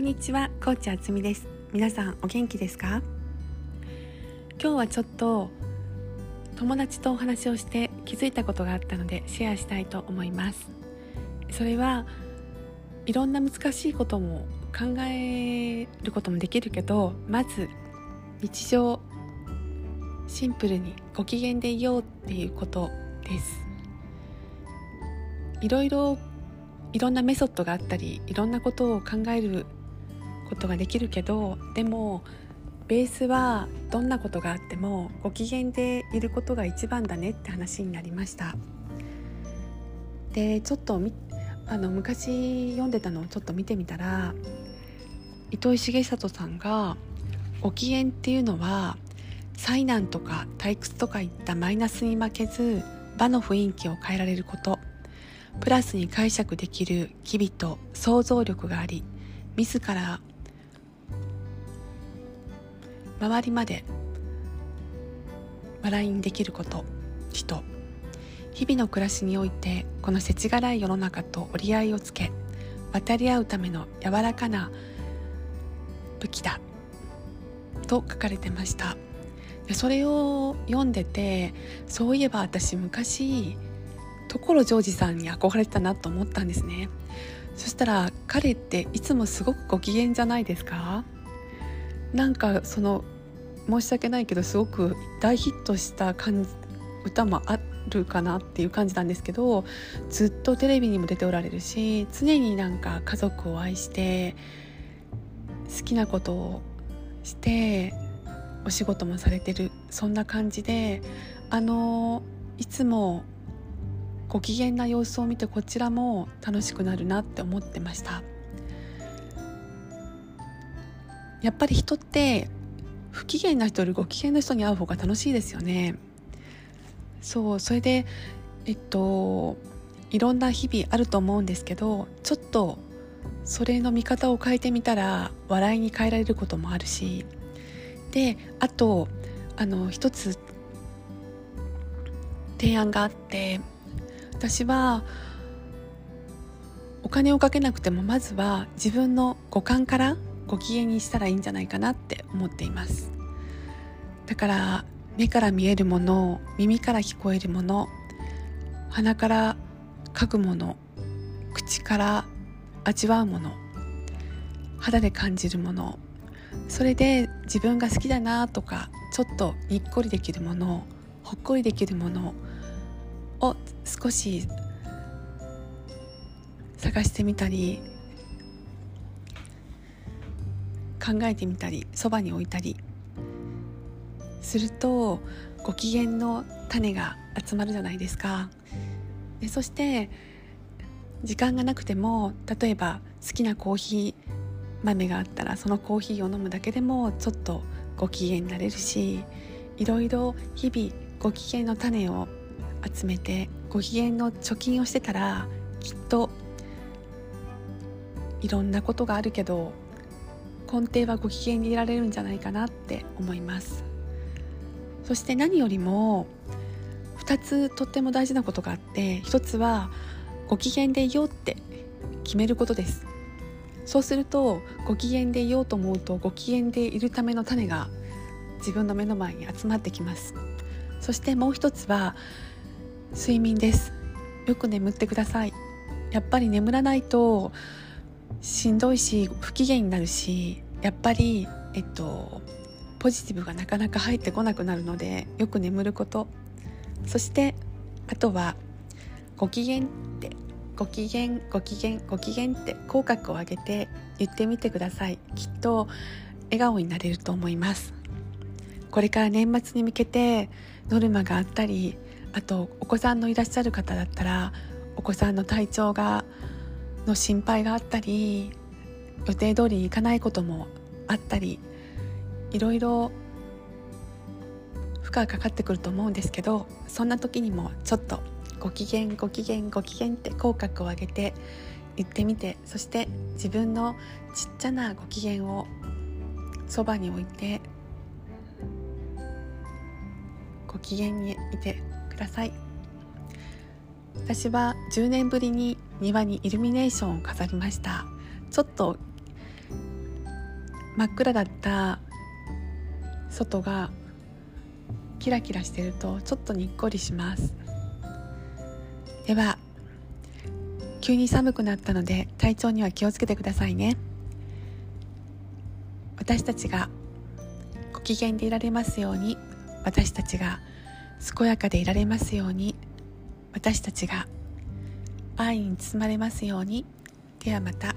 んにちはコーチあつみです。皆さんお元気ですか？今日はちょっと友達とお話をして気づいたことがあったのでシェアしたいと思います。それはいろんな難しいことも考えることもできるけどまず日常シンプルにご機嫌でいようっていうことです。いろいろいろんなメソッドがあったりいろんなことを考えることができるけどでもベースはどんなことがあってもご機嫌でいることが一番だねって話になりました。でちょっとあの昔読んでたのをちょっと見てみたら糸井重里さんがご機嫌っていうのは災難とか退屈とかいったマイナスに負けず場の雰囲気を変えられること。プラスに解釈できる機微と想像力があり自ら周りまで笑いにできること人。日々の暮らしにおいてこの世知辛い世の中と折り合いをつけ渡り合うための柔らかな武器だ。と書かれてました。それを読んでてそういえば私昔所ジョージさんに憧れてたなと思ったんですね。そしたら彼っていつもすごくご機嫌じゃないですか？なんかその申し訳ないけどすごく大ヒットした感じ歌もあるかなっていう感じなんですけどずっとテレビにも出ておられるし常になんか家族を愛して好きなことをしてお仕事もされてるそんな感じであのいつもご機嫌な様子を見てこちらも楽しくなるなって思ってました。やっぱり人って不機嫌な人よりご機嫌な人に会う方が楽しいですよね。そうそれでえっといろんな日々あると思うんですけどちょっとそれの見方を変えてみたら笑いに変えられることもあるし。であとあの一つ提案があって私はお金をかけなくてもまずは自分の五感からご機嫌にしたらいいんじゃないかなって思っています。だから目から見えるもの耳から聞こえるもの鼻から嗅ぐもの口から味わうもの肌で感じるものそれで自分が好きだなとかちょっとにっこりできるものほっこりできるものを少し探してみたり考えてみたりそばに置いたり。するとご機嫌の種が集まるじゃないですか。でそして時間がなくても例えば好きなコーヒー豆があったらそのコーヒーを飲むだけでもちょっとご機嫌になれるしいろいろ日々ご機嫌の種を集めてご機嫌の貯金をしてたらきっといろんなことがあるけど根底はご機嫌にいられるんじゃないかなって思います。そして何よりも2つとっても大事なことがあって1つはご機嫌でいようって決めることです。そうするとご機嫌でいようと思うとご機嫌でいるための種が自分の目の前に集まってきます。そしてもう一つは睡眠です。よく眠ってください。やっぱり眠らないとしんどいし不機嫌になるしやっぱりえっとポジティブがなかなか入ってこなくなるのでよく眠ること。そしてあとはご機嫌ってご機嫌ご機嫌ご機嫌って口角を上げて言ってみてください。きっと笑顔になれると思います。これから年末に向けてノルマがあったりあとお子さんのいらっしゃる方だったらお子さんの体調がの心配があったり予定通りにいかないこともあったりいろいろ負荷がかかってくると思うんですけどそんな時にもちょっとご機嫌ご機嫌ご機嫌って口角を上げて言ってみてそして自分のちっちゃなご機嫌をそばに置いてご機嫌にいてください。私は10年ぶりに庭にイルミネーションを飾りました。ちょっと真っ暗だった外がキラキラしてるとちょっとにっこりします。では急に寒くなったので体調には気をつけてくださいね。私たちがご機嫌でいられますように私たちが健やかでいられますように私たちが愛に包まれますようにではまた。